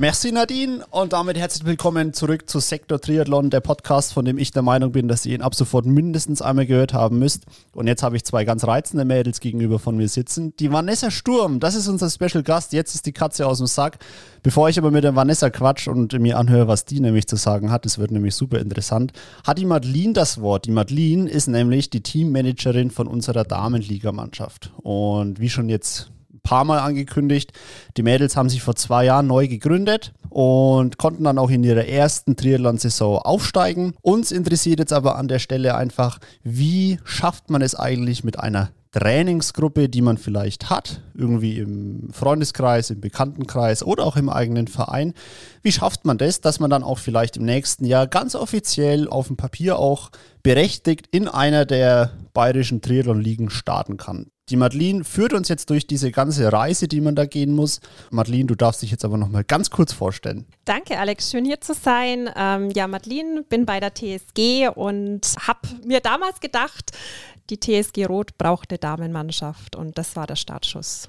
Merci Nadine und damit herzlich willkommen zurück zu Sektor Triathlon, der Podcast, von dem ich der Meinung bin, dass ihr ihn ab sofort mindestens einmal gehört haben müsst. Und jetzt habe ich zwei ganz reizende Mädels gegenüber von mir sitzen. Die Vanessa Sturm, das ist unser Special Gast. Jetzt ist die Katze aus dem Sack. Bevor ich aber mit der Vanessa quatsch und mir anhöre, was die nämlich zu sagen hat, das wird nämlich super interessant, hat die Madeline das Wort. Die Madeline ist nämlich die Teammanagerin von unserer Damenligamannschaft. Und wie schon jetzt paar Mal angekündigt. Die Mädels haben sich vor zwei Jahren neu gegründet und konnten dann auch in ihrer ersten Triathlon-Saison aufsteigen. Uns interessiert jetzt aber an der Stelle einfach, wie schafft man es eigentlich mit einer Trainingsgruppe, die man vielleicht hat, irgendwie im Freundeskreis, im Bekanntenkreis oder auch im eigenen Verein. Wie schafft man das, dass man dann auch vielleicht im nächsten Jahr ganz offiziell auf dem Papier auch berechtigt in einer der bayerischen Triathlon-Ligen starten kann? Die Madeline führt uns jetzt durch diese ganze Reise, die man da gehen muss. Madeline, du darfst dich jetzt aber noch mal ganz kurz vorstellen. Danke, Alex. Schön hier zu sein. Ähm, ja, Madeline, bin bei der TSG und habe mir damals gedacht, die TSG Rot braucht eine Damenmannschaft und das war der Startschuss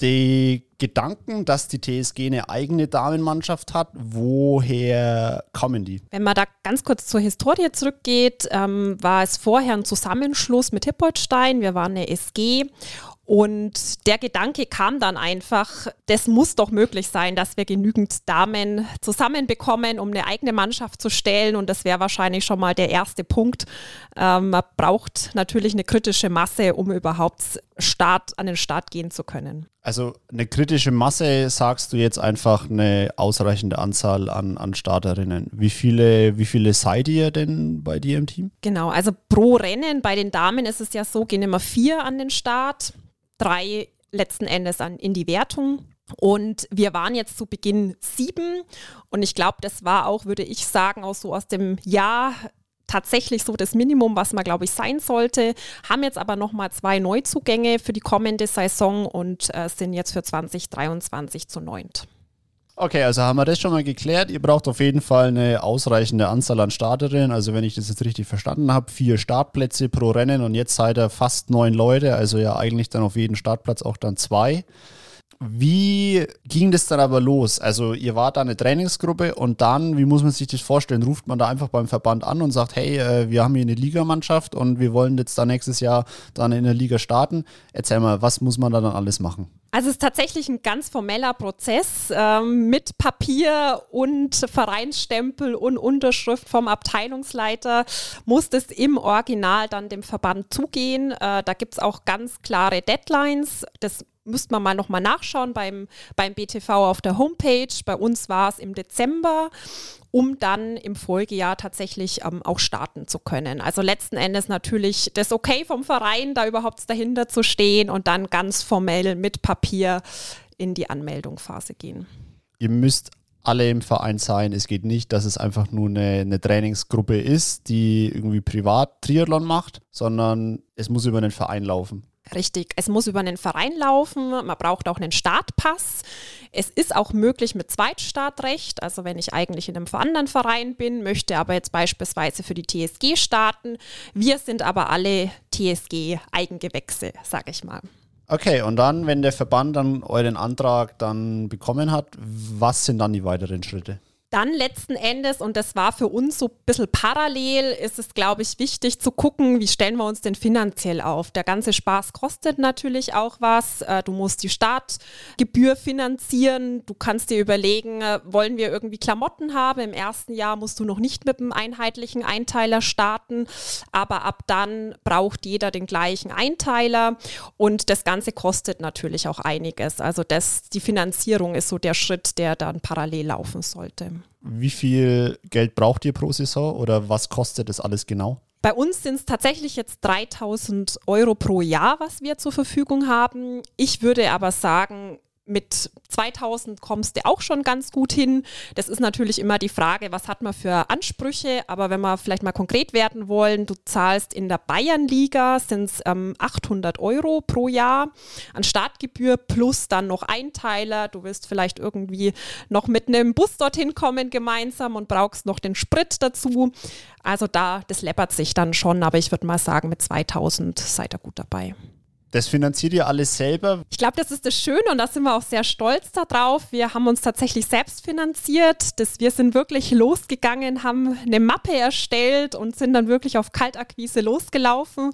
die Gedanken, dass die TSG eine eigene Damenmannschaft hat, woher kommen die? Wenn man da ganz kurz zur Historie zurückgeht, ähm, war es vorher ein Zusammenschluss mit Hippolstein. Wir waren eine SG und der Gedanke kam dann einfach, das muss doch möglich sein, dass wir genügend Damen zusammenbekommen, um eine eigene Mannschaft zu stellen. Und das wäre wahrscheinlich schon mal der erste Punkt. Ähm, man braucht natürlich eine kritische Masse, um überhaupt Start, an den Start gehen zu können. Also eine kritische Masse sagst du jetzt einfach eine ausreichende Anzahl an, an Starterinnen. Wie viele, wie viele seid ihr denn bei dir im Team? Genau, also pro Rennen bei den Damen ist es ja so, gehen immer vier an den Start drei letzten Endes an, in die Wertung. Und wir waren jetzt zu Beginn sieben. Und ich glaube, das war auch, würde ich sagen, auch so aus dem Jahr tatsächlich so das Minimum, was man, glaube ich, sein sollte. Haben jetzt aber nochmal zwei Neuzugänge für die kommende Saison und äh, sind jetzt für 2023 zu neunt. Okay, also haben wir das schon mal geklärt. Ihr braucht auf jeden Fall eine ausreichende Anzahl an Starterinnen. Also wenn ich das jetzt richtig verstanden habe, vier Startplätze pro Rennen und jetzt seid ihr fast neun Leute, also ja eigentlich dann auf jeden Startplatz auch dann zwei. Wie ging das dann aber los? Also ihr wart da eine Trainingsgruppe und dann, wie muss man sich das vorstellen? Ruft man da einfach beim Verband an und sagt, hey, äh, wir haben hier eine Ligamannschaft und wir wollen jetzt da nächstes Jahr dann in der Liga starten. Erzähl mal, was muss man da dann alles machen? Also es ist tatsächlich ein ganz formeller Prozess ähm, mit Papier und Vereinsstempel und Unterschrift vom Abteilungsleiter muss das im Original dann dem Verband zugehen. Äh, da gibt es auch ganz klare Deadlines. Das müsste man mal nochmal nachschauen beim, beim BTV auf der Homepage. Bei uns war es im Dezember um dann im Folgejahr tatsächlich ähm, auch starten zu können. Also letzten Endes natürlich das Okay vom Verein, da überhaupt dahinter zu stehen und dann ganz formell mit Papier in die Anmeldungsphase gehen. Ihr müsst alle im Verein sein. Es geht nicht, dass es einfach nur eine, eine Trainingsgruppe ist, die irgendwie privat Triathlon macht, sondern es muss über einen Verein laufen. Richtig, es muss über einen Verein laufen, man braucht auch einen Startpass. Es ist auch möglich mit Zweitstartrecht, also wenn ich eigentlich in einem anderen Verein bin, möchte aber jetzt beispielsweise für die TSG starten. Wir sind aber alle TSG-Eigengewächse, sage ich mal. Okay, und dann, wenn der Verband dann euren Antrag dann bekommen hat, was sind dann die weiteren Schritte? Dann letzten Endes, und das war für uns so ein bisschen parallel, ist es, glaube ich, wichtig zu gucken, wie stellen wir uns denn finanziell auf. Der ganze Spaß kostet natürlich auch was. Äh, du musst die Startgebühr finanzieren. Du kannst dir überlegen, äh, wollen wir irgendwie Klamotten haben? Im ersten Jahr musst du noch nicht mit einem einheitlichen Einteiler starten, aber ab dann braucht jeder den gleichen Einteiler und das Ganze kostet natürlich auch einiges. Also das, die Finanzierung ist so der Schritt, der dann parallel laufen sollte. Wie viel Geld braucht ihr pro Saison oder was kostet das alles genau? Bei uns sind es tatsächlich jetzt 3000 Euro pro Jahr, was wir zur Verfügung haben. Ich würde aber sagen, mit 2000 kommst du auch schon ganz gut hin. Das ist natürlich immer die Frage, was hat man für Ansprüche. Aber wenn wir vielleicht mal konkret werden wollen, du zahlst in der Bayernliga sind es ähm, 800 Euro pro Jahr an Startgebühr plus dann noch Einteiler. Du wirst vielleicht irgendwie noch mit einem Bus dorthin kommen gemeinsam und brauchst noch den Sprit dazu. Also da, das läppert sich dann schon. Aber ich würde mal sagen, mit 2000 seid ihr gut dabei. Das finanziert ihr alles selber? Ich glaube, das ist das Schöne und da sind wir auch sehr stolz darauf. Wir haben uns tatsächlich selbst finanziert. Das, wir sind wirklich losgegangen, haben eine Mappe erstellt und sind dann wirklich auf Kaltakquise losgelaufen.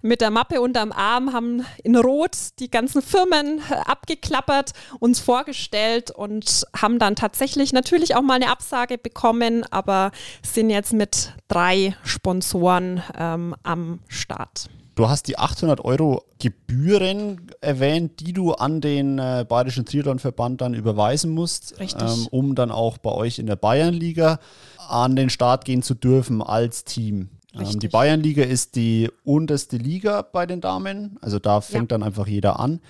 Mit der Mappe unterm Arm haben in Rot die ganzen Firmen äh, abgeklappert, uns vorgestellt und haben dann tatsächlich natürlich auch mal eine Absage bekommen, aber sind jetzt mit drei Sponsoren ähm, am Start. Du hast die 800 Euro Gebühren erwähnt, die du an den äh, Bayerischen Triathlonverband dann überweisen musst, ähm, um dann auch bei euch in der Bayernliga an den Start gehen zu dürfen als Team. Ähm, die Bayernliga ist die unterste Liga bei den Damen, also da fängt ja. dann einfach jeder an.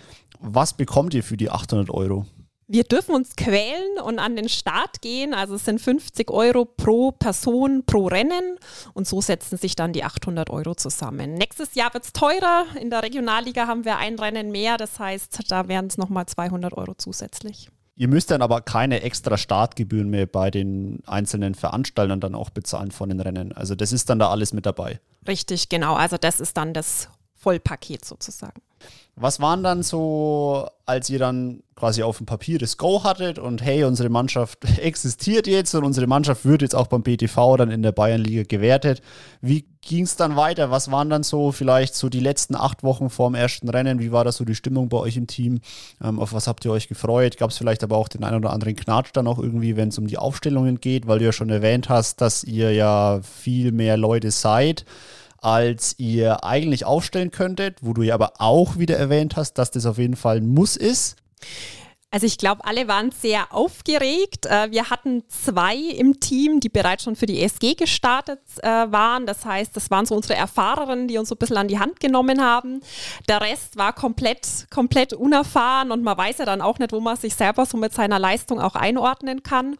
Was bekommt ihr für die 800 Euro? Wir dürfen uns quälen und an den Start gehen. Also es sind 50 Euro pro Person pro Rennen und so setzen sich dann die 800 Euro zusammen. Nächstes Jahr wird es teurer. In der Regionalliga haben wir ein Rennen mehr. Das heißt, da wären es nochmal 200 Euro zusätzlich. Ihr müsst dann aber keine extra Startgebühren mehr bei den einzelnen Veranstaltern dann auch bezahlen von den Rennen. Also das ist dann da alles mit dabei. Richtig, genau. Also das ist dann das Vollpaket sozusagen. Was waren dann so, als ihr dann quasi auf dem Papier das Go hattet und hey, unsere Mannschaft existiert jetzt und unsere Mannschaft wird jetzt auch beim BTV dann in der Bayernliga gewertet. Wie ging es dann weiter? Was waren dann so vielleicht so die letzten acht Wochen vor dem ersten Rennen? Wie war da so die Stimmung bei euch im Team? Ähm, auf was habt ihr euch gefreut? Gab es vielleicht aber auch den einen oder anderen Knatsch dann auch irgendwie, wenn es um die Aufstellungen geht, weil du ja schon erwähnt hast, dass ihr ja viel mehr Leute seid als ihr eigentlich aufstellen könntet, wo du ja aber auch wieder erwähnt hast, dass das auf jeden Fall ein Muss ist. Also ich glaube, alle waren sehr aufgeregt. Äh, wir hatten zwei im Team, die bereits schon für die ESG gestartet äh, waren. Das heißt, das waren so unsere Erfahrerinnen, die uns so ein bisschen an die Hand genommen haben. Der Rest war komplett, komplett unerfahren und man weiß ja dann auch nicht, wo man sich selber so mit seiner Leistung auch einordnen kann.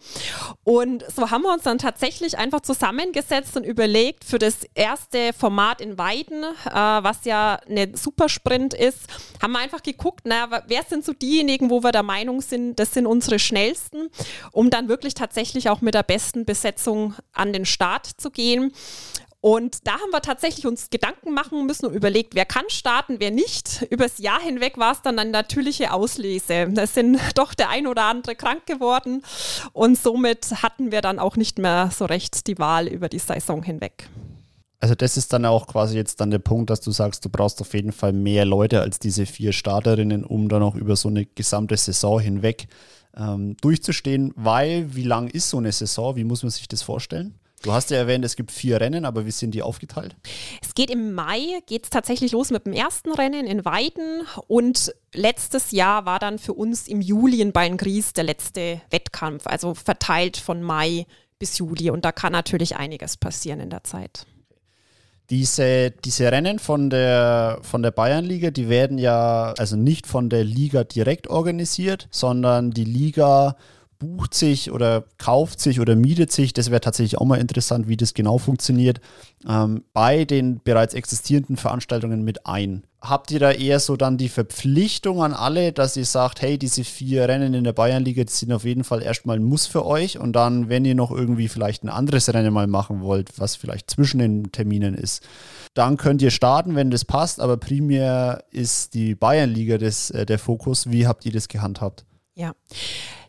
Und so haben wir uns dann tatsächlich einfach zusammengesetzt und überlegt für das erste Format in Weiden, äh, was ja eine Supersprint ist, haben wir einfach geguckt, naja, wer sind so diejenigen, wo wir der Meinung Meinung sind, das sind unsere schnellsten, um dann wirklich tatsächlich auch mit der besten Besetzung an den Start zu gehen. Und da haben wir tatsächlich uns Gedanken machen müssen und überlegt, wer kann starten, wer nicht. Übers Jahr hinweg war es dann eine natürliche Auslese. Da sind doch der ein oder andere krank geworden und somit hatten wir dann auch nicht mehr so recht die Wahl über die Saison hinweg. Also das ist dann auch quasi jetzt dann der Punkt, dass du sagst, du brauchst auf jeden Fall mehr Leute als diese vier Starterinnen, um dann auch über so eine gesamte Saison hinweg ähm, durchzustehen. Weil, wie lang ist so eine Saison? Wie muss man sich das vorstellen? Du hast ja erwähnt, es gibt vier Rennen, aber wie sind die aufgeteilt? Es geht im Mai, geht es tatsächlich los mit dem ersten Rennen in Weiden und letztes Jahr war dann für uns im Juli in Beingries der letzte Wettkampf, also verteilt von Mai bis Juli und da kann natürlich einiges passieren in der Zeit. Diese, diese Rennen von der, von der Bayernliga, die werden ja also nicht von der Liga direkt organisiert, sondern die Liga bucht sich oder kauft sich oder mietet sich, das wäre tatsächlich auch mal interessant, wie das genau funktioniert, ähm, bei den bereits existierenden Veranstaltungen mit ein habt ihr da eher so dann die Verpflichtung an alle, dass ihr sagt, hey, diese vier Rennen in der Bayernliga, die sind auf jeden Fall erstmal ein Muss für euch und dann, wenn ihr noch irgendwie vielleicht ein anderes Rennen mal machen wollt, was vielleicht zwischen den Terminen ist, dann könnt ihr starten, wenn das passt, aber primär ist die Bayernliga das, äh, der Fokus. Wie habt ihr das gehandhabt? Ja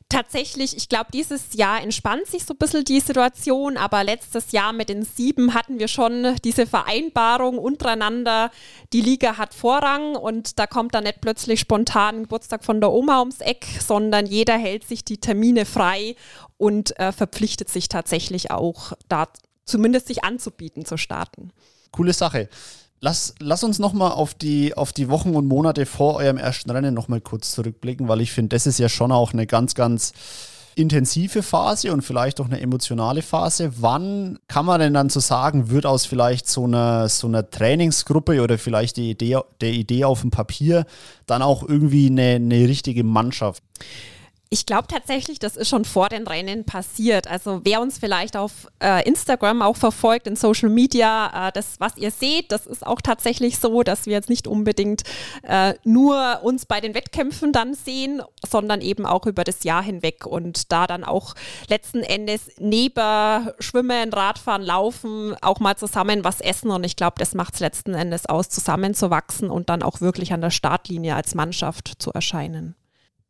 tatsächlich, ich glaube, dieses Jahr entspannt sich so ein bisschen die Situation, aber letztes Jahr mit den sieben hatten wir schon diese Vereinbarung untereinander, die Liga hat Vorrang und da kommt dann nicht plötzlich spontan Geburtstag von der Oma ums Eck, sondern jeder hält sich die Termine frei und äh, verpflichtet sich tatsächlich auch, da zumindest sich anzubieten, zu starten. Coole Sache. Lass, lass uns nochmal auf die, auf die Wochen und Monate vor eurem ersten Rennen nochmal kurz zurückblicken, weil ich finde, das ist ja schon auch eine ganz, ganz intensive Phase und vielleicht auch eine emotionale Phase. Wann kann man denn dann so sagen, wird aus vielleicht so einer, so einer Trainingsgruppe oder vielleicht die Idee, der Idee auf dem Papier dann auch irgendwie eine, eine richtige Mannschaft? Ich glaube tatsächlich, das ist schon vor den Rennen passiert. Also wer uns vielleicht auf äh, Instagram auch verfolgt, in Social Media, äh, das, was ihr seht, das ist auch tatsächlich so, dass wir jetzt nicht unbedingt äh, nur uns bei den Wettkämpfen dann sehen, sondern eben auch über das Jahr hinweg und da dann auch letzten Endes neben Schwimmen, Radfahren, Laufen auch mal zusammen was essen. Und ich glaube, das macht es letzten Endes aus, zusammenzuwachsen und dann auch wirklich an der Startlinie als Mannschaft zu erscheinen.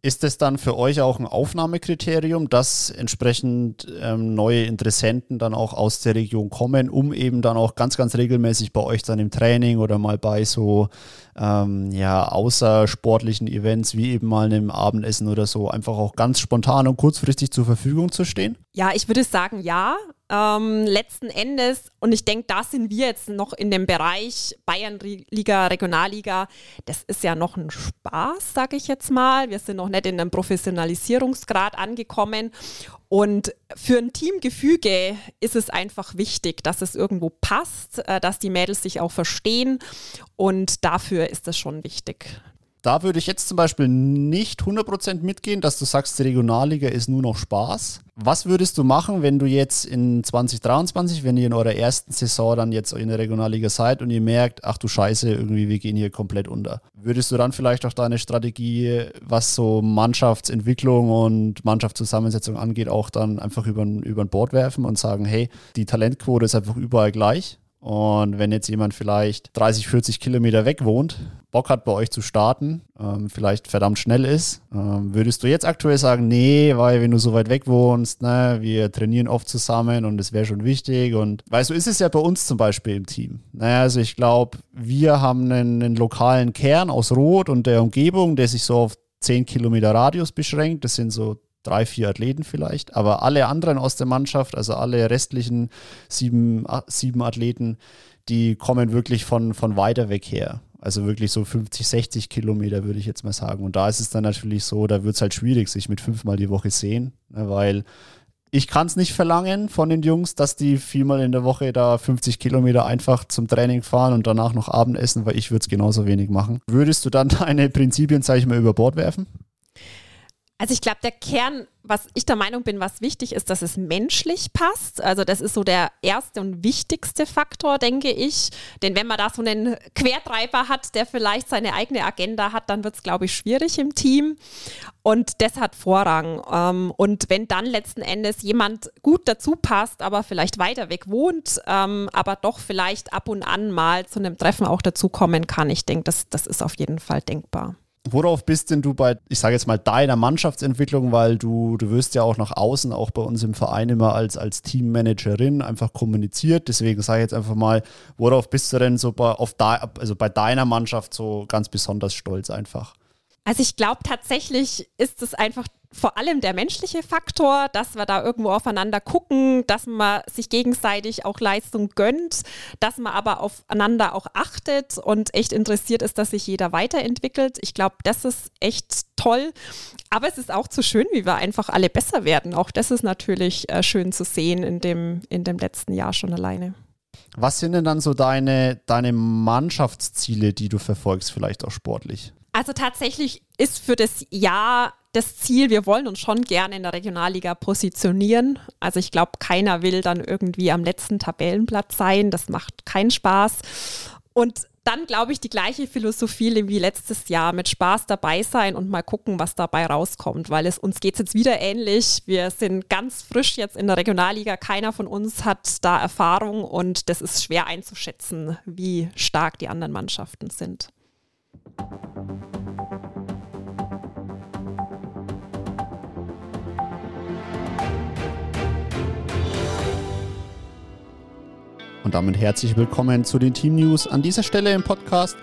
Ist es dann für euch auch ein Aufnahmekriterium, dass entsprechend ähm, neue Interessenten dann auch aus der Region kommen, um eben dann auch ganz, ganz regelmäßig bei euch dann im Training oder mal bei so ähm, ja, außersportlichen Events wie eben mal einem Abendessen oder so einfach auch ganz spontan und kurzfristig zur Verfügung zu stehen? Ja, ich würde sagen ja. Ähm, letzten Endes, und ich denke, da sind wir jetzt noch in dem Bereich Bayernliga, Regionalliga. Das ist ja noch ein Spaß, sage ich jetzt mal. Wir sind noch nicht in einem Professionalisierungsgrad angekommen. Und für ein Teamgefüge ist es einfach wichtig, dass es irgendwo passt, äh, dass die Mädels sich auch verstehen. Und dafür ist es schon wichtig. Da würde ich jetzt zum Beispiel nicht 100% mitgehen, dass du sagst, die Regionalliga ist nur noch Spaß. Was würdest du machen, wenn du jetzt in 2023, wenn ihr in eurer ersten Saison dann jetzt in der Regionalliga seid und ihr merkt, ach du Scheiße, irgendwie wir gehen hier komplett unter? Würdest du dann vielleicht auch deine Strategie, was so Mannschaftsentwicklung und Mannschaftszusammensetzung angeht, auch dann einfach über, über ein Board werfen und sagen, hey, die Talentquote ist einfach überall gleich? Und wenn jetzt jemand vielleicht 30, 40 Kilometer weg wohnt, Bock hat bei euch zu starten, ähm, vielleicht verdammt schnell ist, ähm, würdest du jetzt aktuell sagen, nee, weil wenn du so weit weg wohnst, ne, wir trainieren oft zusammen und es wäre schon wichtig. Und weißt du, ist es ja bei uns zum Beispiel im Team. Naja, also ich glaube, wir haben einen, einen lokalen Kern aus Rot und der Umgebung, der sich so auf 10 Kilometer Radius beschränkt. Das sind so drei, vier Athleten vielleicht, aber alle anderen aus der Mannschaft, also alle restlichen sieben, sieben Athleten, die kommen wirklich von, von weiter weg her. Also wirklich so 50, 60 Kilometer, würde ich jetzt mal sagen. Und da ist es dann natürlich so, da wird es halt schwierig, sich mit fünfmal die Woche sehen, ne, weil ich kann es nicht verlangen von den Jungs, dass die viermal in der Woche da 50 Kilometer einfach zum Training fahren und danach noch Abendessen, weil ich würde es genauso wenig machen. Würdest du dann deine Prinzipien, sage ich mal, über Bord werfen? Also ich glaube, der Kern, was ich der Meinung bin, was wichtig ist, dass es menschlich passt. Also das ist so der erste und wichtigste Faktor, denke ich. Denn wenn man da so einen Quertreiber hat, der vielleicht seine eigene Agenda hat, dann wird es, glaube ich, schwierig im Team. Und das hat Vorrang. Ähm, und wenn dann letzten Endes jemand gut dazu passt, aber vielleicht weiter weg wohnt, ähm, aber doch vielleicht ab und an mal zu einem Treffen auch dazukommen kann, ich denke, das, das ist auf jeden Fall denkbar. Worauf bist denn du bei, ich sage jetzt mal, deiner Mannschaftsentwicklung, weil du, du wirst ja auch nach außen, auch bei uns im Verein immer als, als Teammanagerin einfach kommuniziert. Deswegen sage ich jetzt einfach mal, worauf bist du denn so bei, auf da, also bei deiner Mannschaft so ganz besonders stolz einfach? Also ich glaube tatsächlich ist es einfach vor allem der menschliche Faktor, dass wir da irgendwo aufeinander gucken, dass man sich gegenseitig auch Leistung gönnt, dass man aber aufeinander auch achtet und echt interessiert ist, dass sich jeder weiterentwickelt. Ich glaube, das ist echt toll. Aber es ist auch zu schön, wie wir einfach alle besser werden. Auch das ist natürlich äh, schön zu sehen in dem, in dem letzten Jahr schon alleine. Was sind denn dann so deine, deine Mannschaftsziele, die du verfolgst, vielleicht auch sportlich? Also tatsächlich ist für das Jahr das Ziel, wir wollen uns schon gerne in der Regionalliga positionieren. Also ich glaube, keiner will dann irgendwie am letzten Tabellenplatz sein. Das macht keinen Spaß. Und dann glaube ich die gleiche Philosophie wie letztes Jahr mit Spaß dabei sein und mal gucken, was dabei rauskommt, weil es uns geht jetzt wieder ähnlich. Wir sind ganz frisch jetzt in der Regionalliga. Keiner von uns hat da Erfahrung und das ist schwer einzuschätzen, wie stark die anderen Mannschaften sind. Und damit herzlich willkommen zu den Team News an dieser Stelle im Podcast.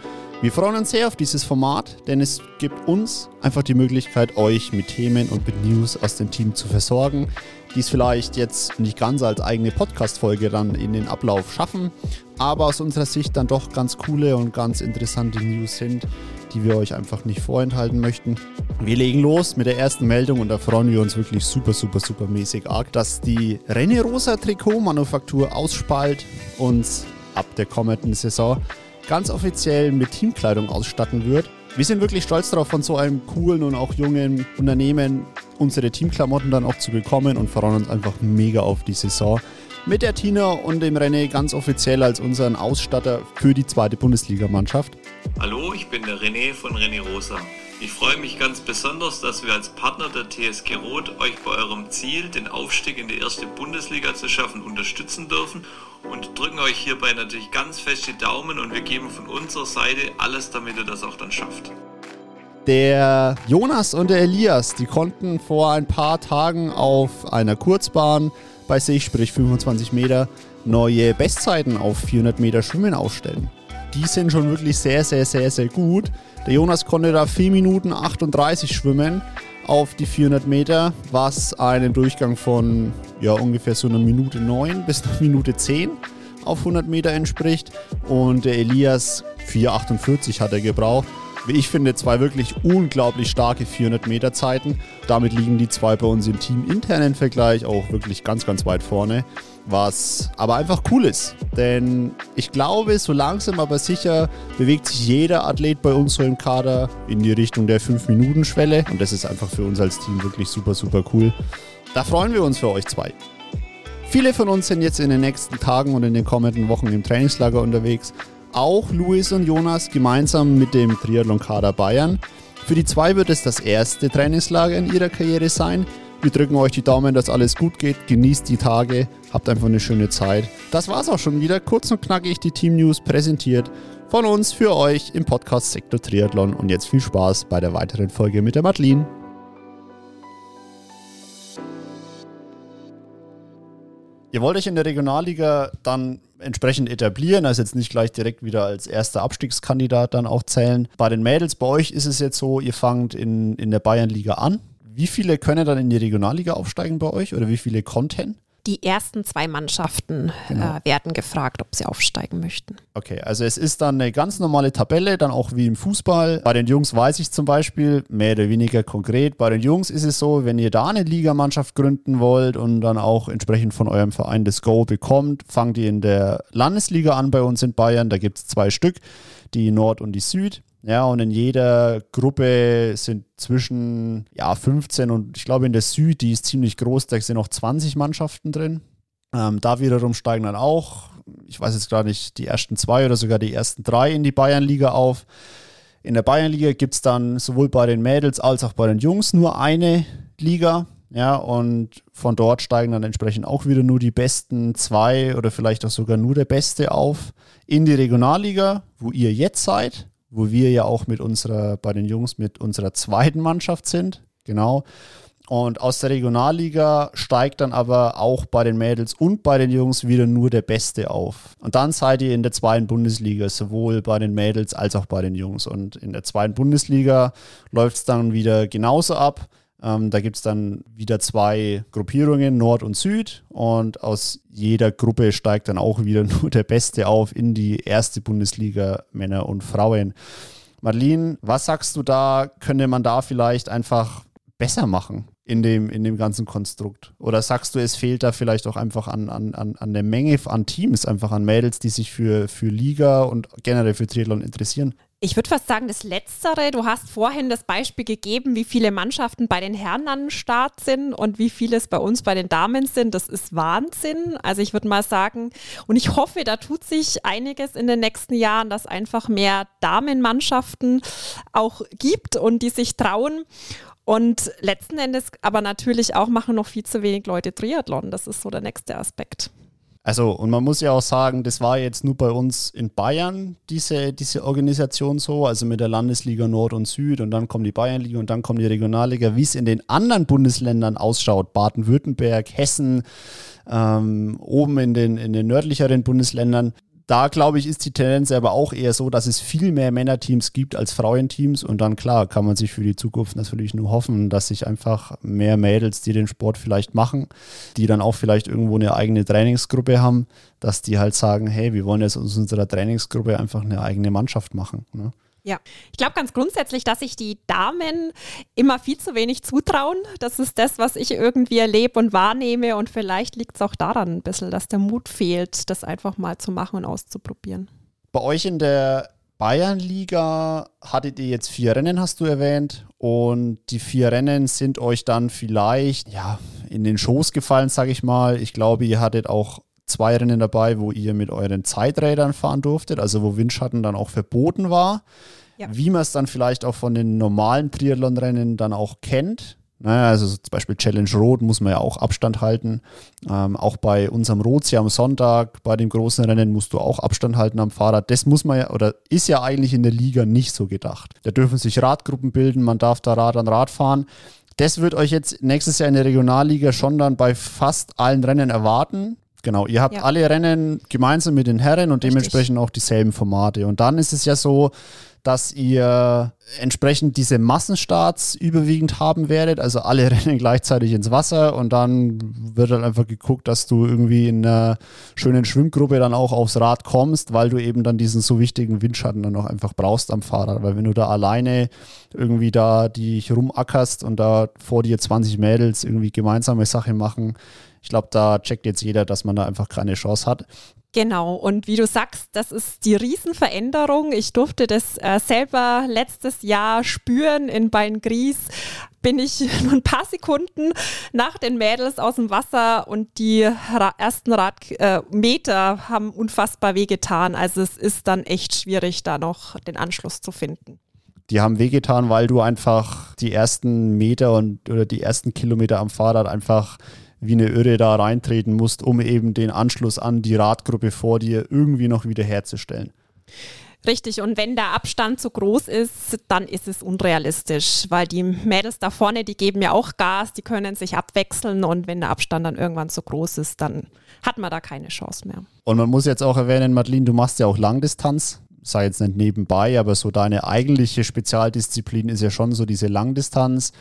Wir freuen uns sehr auf dieses Format, denn es gibt uns einfach die Möglichkeit, euch mit Themen und mit News aus dem Team zu versorgen, die es vielleicht jetzt nicht ganz als eigene Podcast-Folge dann in den Ablauf schaffen, aber aus unserer Sicht dann doch ganz coole und ganz interessante News sind, die wir euch einfach nicht vorenthalten möchten. Wir legen los mit der ersten Meldung und da freuen wir uns wirklich super, super, super mäßig arg, dass die René Rosa Trikot-Manufaktur Ausspalt uns ab der kommenden Saison ganz offiziell mit Teamkleidung ausstatten wird. Wir sind wirklich stolz darauf, von so einem coolen und auch jungen Unternehmen unsere Teamklamotten dann auch zu bekommen und freuen uns einfach mega auf die Saison. Mit der Tina und dem René ganz offiziell als unseren Ausstatter für die zweite Bundesligamannschaft. Hallo, ich bin der René von René Rosa. Ich freue mich ganz besonders, dass wir als Partner der TSG Roth euch bei eurem Ziel, den Aufstieg in die erste Bundesliga zu schaffen, unterstützen dürfen und drücken euch hierbei natürlich ganz fest die Daumen und wir geben von unserer Seite alles, damit ihr das auch dann schafft. Der Jonas und der Elias, die konnten vor ein paar Tagen auf einer Kurzbahn bei sich, sprich 25 Meter, neue Bestzeiten auf 400 Meter Schwimmen aufstellen. Die sind schon wirklich sehr, sehr, sehr, sehr gut. Der Jonas konnte da 4 Minuten 38 schwimmen auf die 400 Meter, was einem Durchgang von ja, ungefähr so einer Minute 9 bis einer Minute 10 auf 100 Meter entspricht. Und der Elias 4,48 hat er gebraucht. Wie ich finde, zwei wirklich unglaublich starke 400 Meter Zeiten. Damit liegen die zwei bei uns im Team internen Vergleich auch wirklich ganz, ganz weit vorne was aber einfach cool ist. Denn ich glaube, so langsam aber sicher bewegt sich jeder Athlet bei uns so im Kader in die Richtung der 5-Minuten-Schwelle. Und das ist einfach für uns als Team wirklich super, super cool. Da freuen wir uns für euch zwei. Viele von uns sind jetzt in den nächsten Tagen und in den kommenden Wochen im Trainingslager unterwegs. Auch Luis und Jonas gemeinsam mit dem Triathlon-Kader Bayern. Für die zwei wird es das erste Trainingslager in ihrer Karriere sein. Wir drücken euch die Daumen, dass alles gut geht. Genießt die Tage, habt einfach eine schöne Zeit. Das war's auch schon wieder. Kurz und knackig die Team News präsentiert von uns für euch im Podcast Sektor Triathlon. Und jetzt viel Spaß bei der weiteren Folge mit der Madeline. Ihr wollt euch in der Regionalliga dann entsprechend etablieren, also jetzt nicht gleich direkt wieder als erster Abstiegskandidat dann auch zählen. Bei den Mädels, bei euch ist es jetzt so, ihr fangt in, in der Bayernliga an wie viele können dann in die Regionalliga aufsteigen bei euch oder wie viele konnten? Die ersten zwei Mannschaften genau. äh, werden gefragt, ob sie aufsteigen möchten. Okay, also es ist dann eine ganz normale Tabelle, dann auch wie im Fußball. Bei den Jungs weiß ich zum Beispiel, mehr oder weniger konkret, bei den Jungs ist es so, wenn ihr da eine Ligamannschaft gründen wollt und dann auch entsprechend von eurem Verein das Go bekommt, fangt ihr in der Landesliga an bei uns in Bayern. Da gibt es zwei Stück, die Nord und die Süd. Ja, und in jeder Gruppe sind zwischen ja, 15 und ich glaube in der Süd, die ist ziemlich groß, da sind noch 20 Mannschaften drin. Ähm, da wiederum steigen dann auch, ich weiß jetzt gar nicht, die ersten zwei oder sogar die ersten drei in die Bayernliga auf. In der Bayernliga gibt es dann sowohl bei den Mädels als auch bei den Jungs nur eine Liga. Ja, und von dort steigen dann entsprechend auch wieder nur die besten zwei oder vielleicht auch sogar nur der Beste auf in die Regionalliga, wo ihr jetzt seid wo wir ja auch mit unserer, bei den Jungs mit unserer zweiten Mannschaft sind. Genau. Und aus der Regionalliga steigt dann aber auch bei den Mädels und bei den Jungs wieder nur der Beste auf. Und dann seid ihr in der zweiten Bundesliga, sowohl bei den Mädels als auch bei den Jungs. Und in der zweiten Bundesliga läuft es dann wieder genauso ab. Ähm, da gibt es dann wieder zwei Gruppierungen, Nord und Süd. Und aus jeder Gruppe steigt dann auch wieder nur der Beste auf in die erste Bundesliga Männer und Frauen. Marlene, was sagst du da? Könnte man da vielleicht einfach besser machen in dem, in dem ganzen Konstrukt? Oder sagst du, es fehlt da vielleicht auch einfach an, an, an der Menge an Teams, einfach an Mädels, die sich für, für Liga und generell für Triathlon interessieren? Ich würde fast sagen, das Letztere. Du hast vorhin das Beispiel gegeben, wie viele Mannschaften bei den Herren an den Start sind und wie viele es bei uns bei den Damen sind. Das ist Wahnsinn. Also ich würde mal sagen, und ich hoffe, da tut sich einiges in den nächsten Jahren, dass einfach mehr Damenmannschaften auch gibt und die sich trauen. Und letzten Endes aber natürlich auch machen noch viel zu wenig Leute Triathlon. Das ist so der nächste Aspekt. Also, und man muss ja auch sagen, das war jetzt nur bei uns in Bayern, diese, diese Organisation so, also mit der Landesliga Nord und Süd und dann kommt die Bayernliga und dann kommt die Regionalliga, wie es in den anderen Bundesländern ausschaut, Baden-Württemberg, Hessen, ähm, oben in den, in den nördlicheren Bundesländern, da glaube ich, ist die Tendenz aber auch eher so, dass es viel mehr Männerteams gibt als Frauenteams und dann klar kann man sich für die Zukunft natürlich nur hoffen, dass sich einfach mehr Mädels, die den Sport vielleicht machen, die dann auch vielleicht irgendwo eine eigene Trainingsgruppe haben, dass die halt sagen, hey, wir wollen jetzt aus unserer Trainingsgruppe einfach eine eigene Mannschaft machen. Ne? Ja, ich glaube ganz grundsätzlich, dass sich die Damen immer viel zu wenig zutrauen. Das ist das, was ich irgendwie erlebe und wahrnehme. Und vielleicht liegt es auch daran ein bisschen, dass der Mut fehlt, das einfach mal zu machen und auszuprobieren. Bei euch in der Bayernliga hattet ihr jetzt vier Rennen, hast du erwähnt. Und die vier Rennen sind euch dann vielleicht ja, in den Schoß gefallen, sage ich mal. Ich glaube, ihr hattet auch zwei Rennen dabei, wo ihr mit euren Zeiträdern fahren durftet, also wo Windschatten dann auch verboten war. Ja. Wie man es dann vielleicht auch von den normalen Triathlon-Rennen dann auch kennt. Naja, also zum Beispiel Challenge Rot muss man ja auch Abstand halten. Ähm, auch bei unserem Rotsee am Sonntag, bei dem großen Rennen musst du auch Abstand halten am Fahrrad. Das muss man ja, oder ist ja eigentlich in der Liga nicht so gedacht. Da dürfen sich Radgruppen bilden, man darf da Rad an Rad fahren. Das wird euch jetzt nächstes Jahr in der Regionalliga schon dann bei fast allen Rennen erwarten. Genau, ihr habt ja. alle Rennen gemeinsam mit den Herren und Richtig. dementsprechend auch dieselben Formate. Und dann ist es ja so, dass ihr entsprechend diese Massenstarts überwiegend haben werdet, also alle rennen gleichzeitig ins Wasser und dann wird halt einfach geguckt, dass du irgendwie in einer schönen Schwimmgruppe dann auch aufs Rad kommst, weil du eben dann diesen so wichtigen Windschatten dann auch einfach brauchst am Fahrrad, weil wenn du da alleine irgendwie da dich rumackerst und da vor dir 20 Mädels irgendwie gemeinsame Sache machen, ich glaube, da checkt jetzt jeder, dass man da einfach keine Chance hat. Genau, und wie du sagst, das ist die Riesenveränderung. Ich durfte das äh, selber letztes Jahr spüren in Beingries. Bin ich nur ein paar Sekunden nach den Mädels aus dem Wasser und die Ra ersten Radmeter äh, haben unfassbar wehgetan. Also es ist dann echt schwierig, da noch den Anschluss zu finden. Die haben wehgetan, weil du einfach die ersten Meter und oder die ersten Kilometer am Fahrrad einfach wie eine Irre da reintreten musst, um eben den Anschluss an die Radgruppe vor dir irgendwie noch wieder herzustellen. Richtig, und wenn der Abstand zu groß ist, dann ist es unrealistisch, weil die Mädels da vorne, die geben ja auch Gas, die können sich abwechseln und wenn der Abstand dann irgendwann zu groß ist, dann hat man da keine Chance mehr. Und man muss jetzt auch erwähnen, Madeline, du machst ja auch Langdistanz, sei jetzt nicht nebenbei, aber so deine eigentliche Spezialdisziplin ist ja schon so diese Langdistanz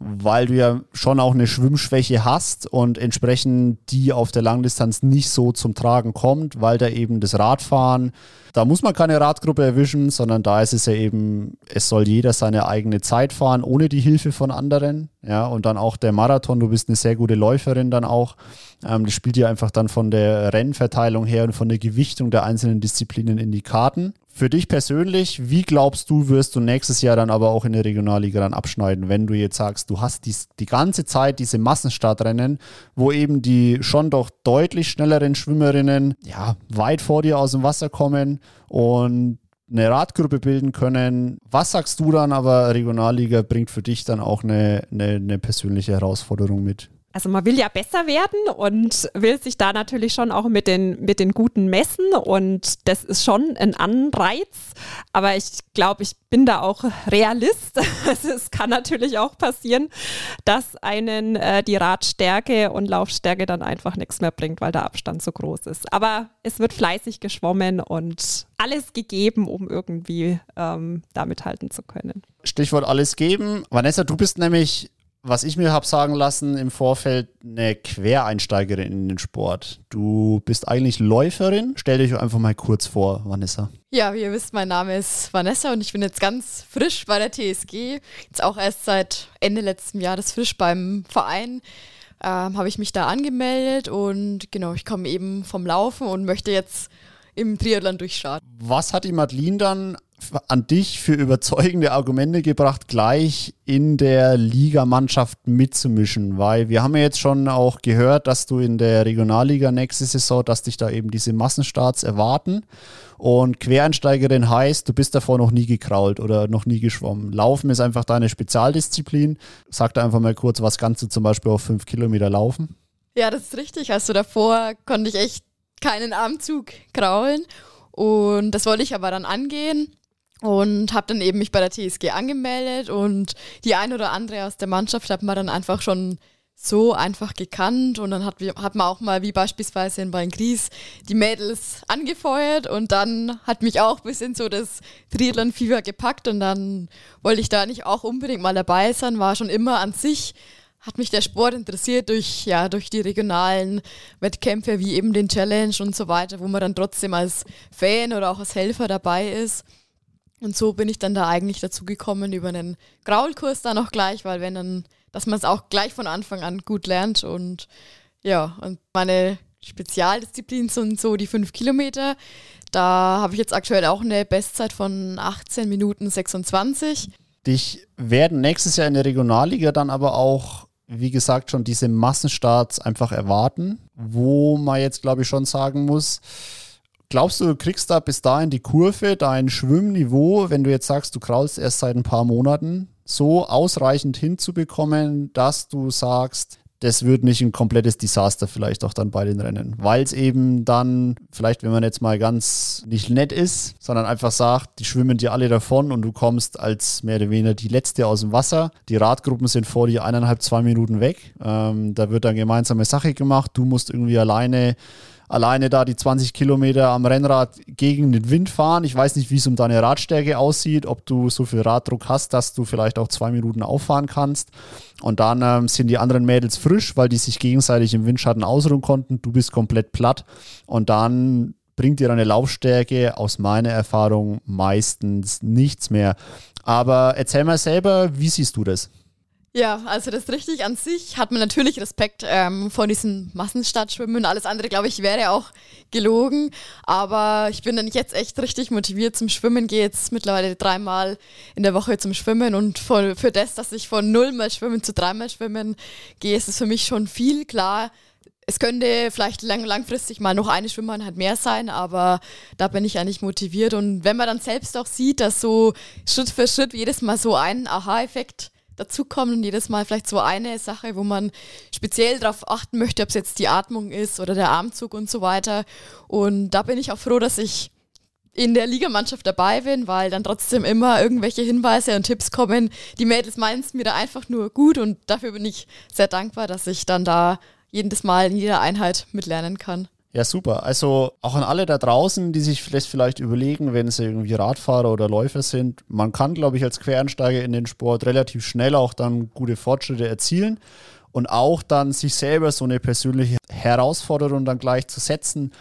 weil du ja schon auch eine Schwimmschwäche hast und entsprechend die auf der Langdistanz nicht so zum Tragen kommt, weil da eben das Radfahren, da muss man keine Radgruppe erwischen, sondern da ist es ja eben, es soll jeder seine eigene Zeit fahren, ohne die Hilfe von anderen. Ja, und dann auch der Marathon, du bist eine sehr gute Läuferin dann auch. Ähm, das spielt ja einfach dann von der Rennverteilung her und von der Gewichtung der einzelnen Disziplinen in die Karten. Für dich persönlich, wie glaubst du, wirst du nächstes Jahr dann aber auch in der Regionalliga dann abschneiden, wenn du jetzt sagst, du hast dies, die ganze Zeit diese Massenstartrennen, wo eben die schon doch deutlich schnelleren Schwimmerinnen ja, weit vor dir aus dem Wasser kommen und eine Radgruppe bilden können. Was sagst du dann aber, Regionalliga bringt für dich dann auch eine, eine, eine persönliche Herausforderung mit? Also man will ja besser werden und will sich da natürlich schon auch mit den, mit den Guten messen und das ist schon ein Anreiz. Aber ich glaube, ich bin da auch Realist. Also es kann natürlich auch passieren, dass einen äh, die Radstärke und Laufstärke dann einfach nichts mehr bringt, weil der Abstand zu groß ist. Aber es wird fleißig geschwommen und alles gegeben, um irgendwie ähm, da mithalten zu können. Stichwort alles geben. Vanessa, du bist nämlich was ich mir habe sagen lassen im Vorfeld, eine Quereinsteigerin in den Sport. Du bist eigentlich Läuferin. Stell dich einfach mal kurz vor, Vanessa. Ja, wie ihr wisst, mein Name ist Vanessa und ich bin jetzt ganz frisch bei der TSG. Jetzt auch erst seit Ende letzten Jahres frisch beim Verein. Ähm, habe ich mich da angemeldet und genau, ich komme eben vom Laufen und möchte jetzt im Triathlon durchstarten. Was hat die Madeline dann an dich für überzeugende Argumente gebracht, gleich in der Ligamannschaft mitzumischen? Weil wir haben ja jetzt schon auch gehört, dass du in der Regionalliga nächste Saison, dass dich da eben diese Massenstarts erwarten. Und Quereinsteigerin heißt, du bist davor noch nie gekrault oder noch nie geschwommen. Laufen ist einfach deine Spezialdisziplin. Sag da einfach mal kurz, was kannst du zum Beispiel auf fünf Kilometer laufen? Ja, das ist richtig. Also davor konnte ich echt keinen Armzug kraulen. Und das wollte ich aber dann angehen und habe dann eben mich bei der TSG angemeldet. Und die ein oder andere aus der Mannschaft hat mir dann einfach schon so einfach gekannt. Und dann hat, hat man auch mal wie beispielsweise in Beingries die Mädels angefeuert. Und dann hat mich auch ein bisschen so das Triathlon-Fieber gepackt. Und dann wollte ich da nicht auch unbedingt mal dabei sein, war schon immer an sich hat mich der Sport interessiert durch, ja, durch die regionalen Wettkämpfe wie eben den Challenge und so weiter, wo man dann trotzdem als Fan oder auch als Helfer dabei ist. Und so bin ich dann da eigentlich dazu gekommen über einen Graulkurs dann auch gleich, weil wenn dann, dass man es auch gleich von Anfang an gut lernt und ja, und meine Spezialdisziplin sind so die fünf Kilometer. Da habe ich jetzt aktuell auch eine Bestzeit von 18 Minuten 26. Dich werden nächstes Jahr in der Regionalliga dann aber auch wie gesagt, schon diese Massenstarts einfach erwarten, wo man jetzt, glaube ich, schon sagen muss, glaubst du, du kriegst da bis dahin die Kurve, dein Schwimmniveau, wenn du jetzt sagst, du kraulst erst seit ein paar Monaten, so ausreichend hinzubekommen, dass du sagst, das wird nicht ein komplettes Desaster vielleicht auch dann bei den Rennen, weil es eben dann, vielleicht wenn man jetzt mal ganz nicht nett ist, sondern einfach sagt, die schwimmen dir alle davon und du kommst als mehr oder weniger die Letzte aus dem Wasser. Die Radgruppen sind vor dir eineinhalb, zwei Minuten weg. Ähm, da wird dann gemeinsame Sache gemacht. Du musst irgendwie alleine alleine da die 20 Kilometer am Rennrad gegen den Wind fahren. Ich weiß nicht, wie es um deine Radstärke aussieht, ob du so viel Raddruck hast, dass du vielleicht auch zwei Minuten auffahren kannst. Und dann ähm, sind die anderen Mädels frisch, weil die sich gegenseitig im Windschatten ausruhen konnten. Du bist komplett platt. Und dann bringt dir deine Laufstärke aus meiner Erfahrung meistens nichts mehr. Aber erzähl mal selber, wie siehst du das? Ja, also das ist richtig. An sich hat man natürlich Respekt ähm, vor diesen Massenstadtschwimmen. Alles andere, glaube ich, wäre auch gelogen. Aber ich bin dann jetzt echt richtig motiviert zum Schwimmen. Gehe jetzt mittlerweile dreimal in der Woche zum Schwimmen. Und für, für das, dass ich von nullmal schwimmen zu dreimal schwimmen gehe, ist es für mich schon viel klar. Es könnte vielleicht lang, langfristig mal noch eine Schwimmeinheit mehr sein, aber da bin ich eigentlich motiviert. Und wenn man dann selbst auch sieht, dass so Schritt für Schritt jedes Mal so ein Aha-Effekt dazukommen und jedes Mal vielleicht so eine Sache, wo man speziell darauf achten möchte, ob es jetzt die Atmung ist oder der Armzug und so weiter. Und da bin ich auch froh, dass ich in der Ligamannschaft dabei bin, weil dann trotzdem immer irgendwelche Hinweise und Tipps kommen. Die Mädels meinen es mir da einfach nur gut und dafür bin ich sehr dankbar, dass ich dann da jedes Mal in jeder Einheit mitlernen kann. Ja, super. Also auch an alle da draußen, die sich das vielleicht überlegen, wenn sie irgendwie Radfahrer oder Läufer sind. Man kann, glaube ich, als Quereinsteiger in den Sport relativ schnell auch dann gute Fortschritte erzielen und auch dann sich selber so eine persönliche Herausforderung dann gleich zu setzen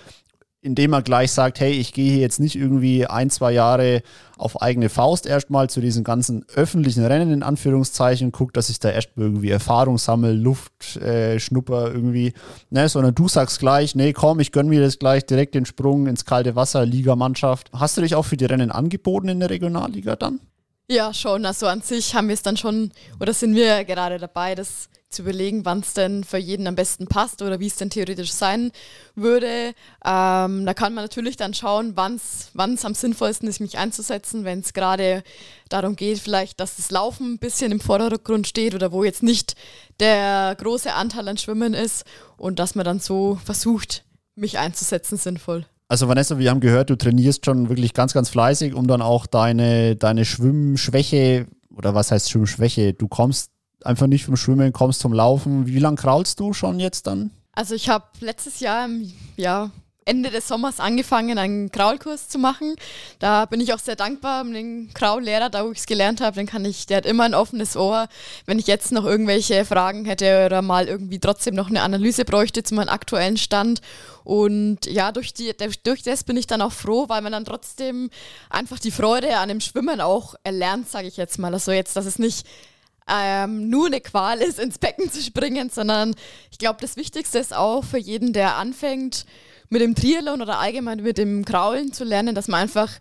indem man gleich sagt, hey, ich gehe jetzt nicht irgendwie ein, zwei Jahre auf eigene Faust erstmal zu diesen ganzen öffentlichen Rennen in Anführungszeichen, guck, dass ich da erstmal irgendwie Erfahrung sammle, Luft äh, schnupper irgendwie, ne, sondern du sagst gleich, nee, komm, ich gönn mir das gleich direkt den Sprung ins kalte Wasser, Ligamannschaft. Hast du dich auch für die Rennen angeboten in der Regionalliga dann? Ja, schon. Also an sich haben wir es dann schon, oder sind wir gerade dabei, das zu überlegen, wann es denn für jeden am besten passt oder wie es denn theoretisch sein würde. Ähm, da kann man natürlich dann schauen, wann es am sinnvollsten ist, mich einzusetzen, wenn es gerade darum geht, vielleicht, dass das Laufen ein bisschen im Vordergrund steht oder wo jetzt nicht der große Anteil an Schwimmen ist und dass man dann so versucht, mich einzusetzen sinnvoll. Also Vanessa, wir haben gehört, du trainierst schon wirklich ganz, ganz fleißig, um dann auch deine, deine Schwimmschwäche oder was heißt Schwimmschwäche? Du kommst einfach nicht vom Schwimmen, kommst zum Laufen. Wie lange kraulst du schon jetzt dann? Also ich habe letztes Jahr im ja, Ende des Sommers angefangen, einen Kraulkurs zu machen. Da bin ich auch sehr dankbar um den Kraullehrer, da wo ich es gelernt habe. Den kann ich, der hat immer ein offenes Ohr. Wenn ich jetzt noch irgendwelche Fragen hätte oder mal irgendwie trotzdem noch eine Analyse bräuchte zu meinem aktuellen Stand. Und ja, durch, die, durch das bin ich dann auch froh, weil man dann trotzdem einfach die Freude an dem Schwimmen auch erlernt, sage ich jetzt mal. Also jetzt, dass es nicht ähm, nur eine Qual ist, ins Becken zu springen, sondern ich glaube, das Wichtigste ist auch für jeden, der anfängt, mit dem Triathlon oder allgemein mit dem Kraulen zu lernen, dass man einfach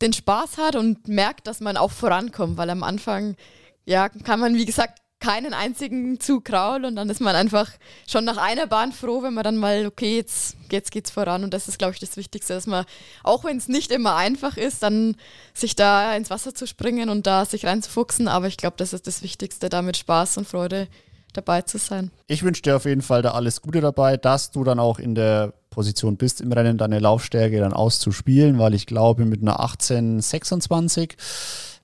den Spaß hat und merkt, dass man auch vorankommt, weil am Anfang, ja, kann man, wie gesagt, keinen einzigen Zug kraulen und dann ist man einfach schon nach einer Bahn froh, wenn man dann mal, okay, jetzt, jetzt geht's voran und das ist, glaube ich, das Wichtigste, dass man, auch wenn es nicht immer einfach ist, dann sich da ins Wasser zu springen und da sich reinzufuchsen, aber ich glaube, das ist das Wichtigste, da mit Spaß und Freude dabei zu sein. Ich wünsche dir auf jeden Fall da alles Gute dabei, dass du dann auch in der Position bist im Rennen, deine Laufstärke dann auszuspielen, weil ich glaube, mit einer 1826,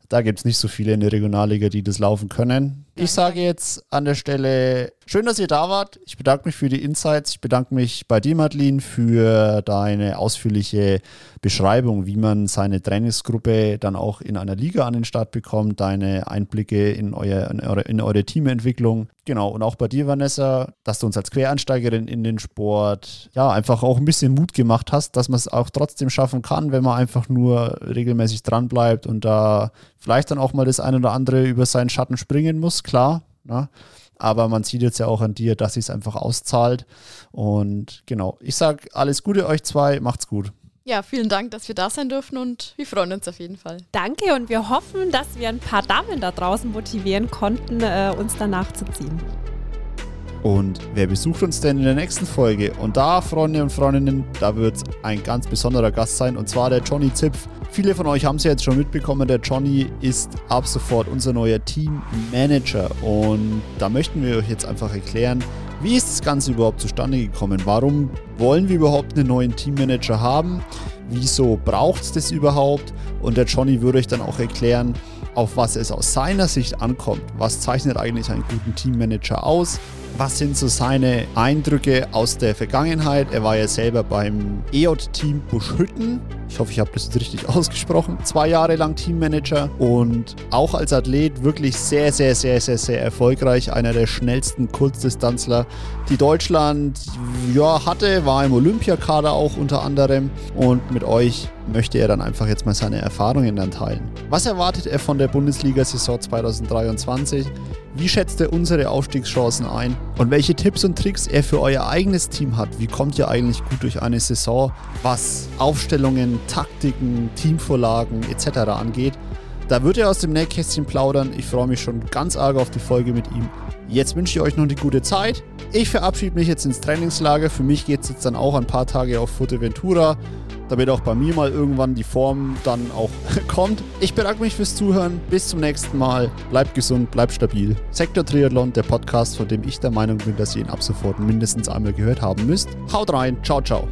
da gibt es nicht so viele in der Regionalliga, die das laufen können Ich sage jetzt an der Stelle, schön, dass ihr da wart. Ich bedanke mich für die Insights. Ich bedanke mich bei dir, Madeline, für deine ausführliche Beschreibung, wie man seine Trainingsgruppe dann auch in einer Liga an den Start bekommt, deine Einblicke in, euer, in, eure, in eure Teamentwicklung. Genau, und auch bei dir, Vanessa, dass du uns als Quereinsteigerin in den Sport ja einfach auch ein bisschen Mut gemacht hast, dass man es auch trotzdem schaffen kann, wenn man einfach nur regelmäßig dranbleibt und da vielleicht dann auch mal das eine oder andere über seinen Schatten springen muss, klar. Ne? Aber man sieht jetzt ja auch an dir, dass es einfach auszahlt. Und genau, ich sage alles Gute euch zwei, macht's gut. Ja, vielen Dank, dass wir da sein dürfen und wir freuen uns auf jeden Fall. Danke und wir hoffen, dass wir ein paar Damen da draußen motivieren konnten, äh, uns danach zu ziehen. Und wer besucht uns denn in der nächsten Folge? Und da, Freunde und Freundinnen, da wird ein ganz besonderer Gast sein, und zwar der Johnny Zipf. Viele von euch haben es ja jetzt schon mitbekommen, der Johnny ist ab sofort unser neuer Teammanager. Und da möchten wir euch jetzt einfach erklären, wie ist das Ganze überhaupt zustande gekommen? Warum wollen wir überhaupt einen neuen Teammanager haben? Wieso braucht es das überhaupt? Und der Johnny würde euch dann auch erklären, auf was es aus seiner Sicht ankommt. Was zeichnet eigentlich einen guten Teammanager aus? Was sind so seine Eindrücke aus der Vergangenheit? Er war ja selber beim EJ-Team Buschhütten. Ich hoffe, ich habe das richtig ausgesprochen. Zwei Jahre lang Teammanager und auch als Athlet wirklich sehr, sehr, sehr, sehr, sehr erfolgreich. Einer der schnellsten Kurzdistanzler, die Deutschland ja, hatte, war im Olympiakader auch unter anderem. Und mit euch möchte er dann einfach jetzt mal seine Erfahrungen dann teilen. Was erwartet er von der Bundesliga-Saison 2023? Wie schätzt er unsere Aufstiegschancen ein? Und welche Tipps und Tricks er für euer eigenes Team hat? Wie kommt ihr eigentlich gut durch eine Saison, was Aufstellungen, Taktiken, Teamvorlagen etc. angeht? Da wird er aus dem Nähkästchen plaudern. Ich freue mich schon ganz arg auf die Folge mit ihm. Jetzt wünsche ich euch noch eine gute Zeit. Ich verabschiede mich jetzt ins Trainingslager. Für mich geht es jetzt dann auch ein paar Tage auf Fuerteventura damit auch bei mir mal irgendwann die Form dann auch kommt. Ich bedanke mich fürs Zuhören. Bis zum nächsten Mal. Bleibt gesund, bleibt stabil. Sektor Triathlon, der Podcast, von dem ich der Meinung bin, dass ihr ihn ab sofort mindestens einmal gehört haben müsst. Haut rein. Ciao, ciao.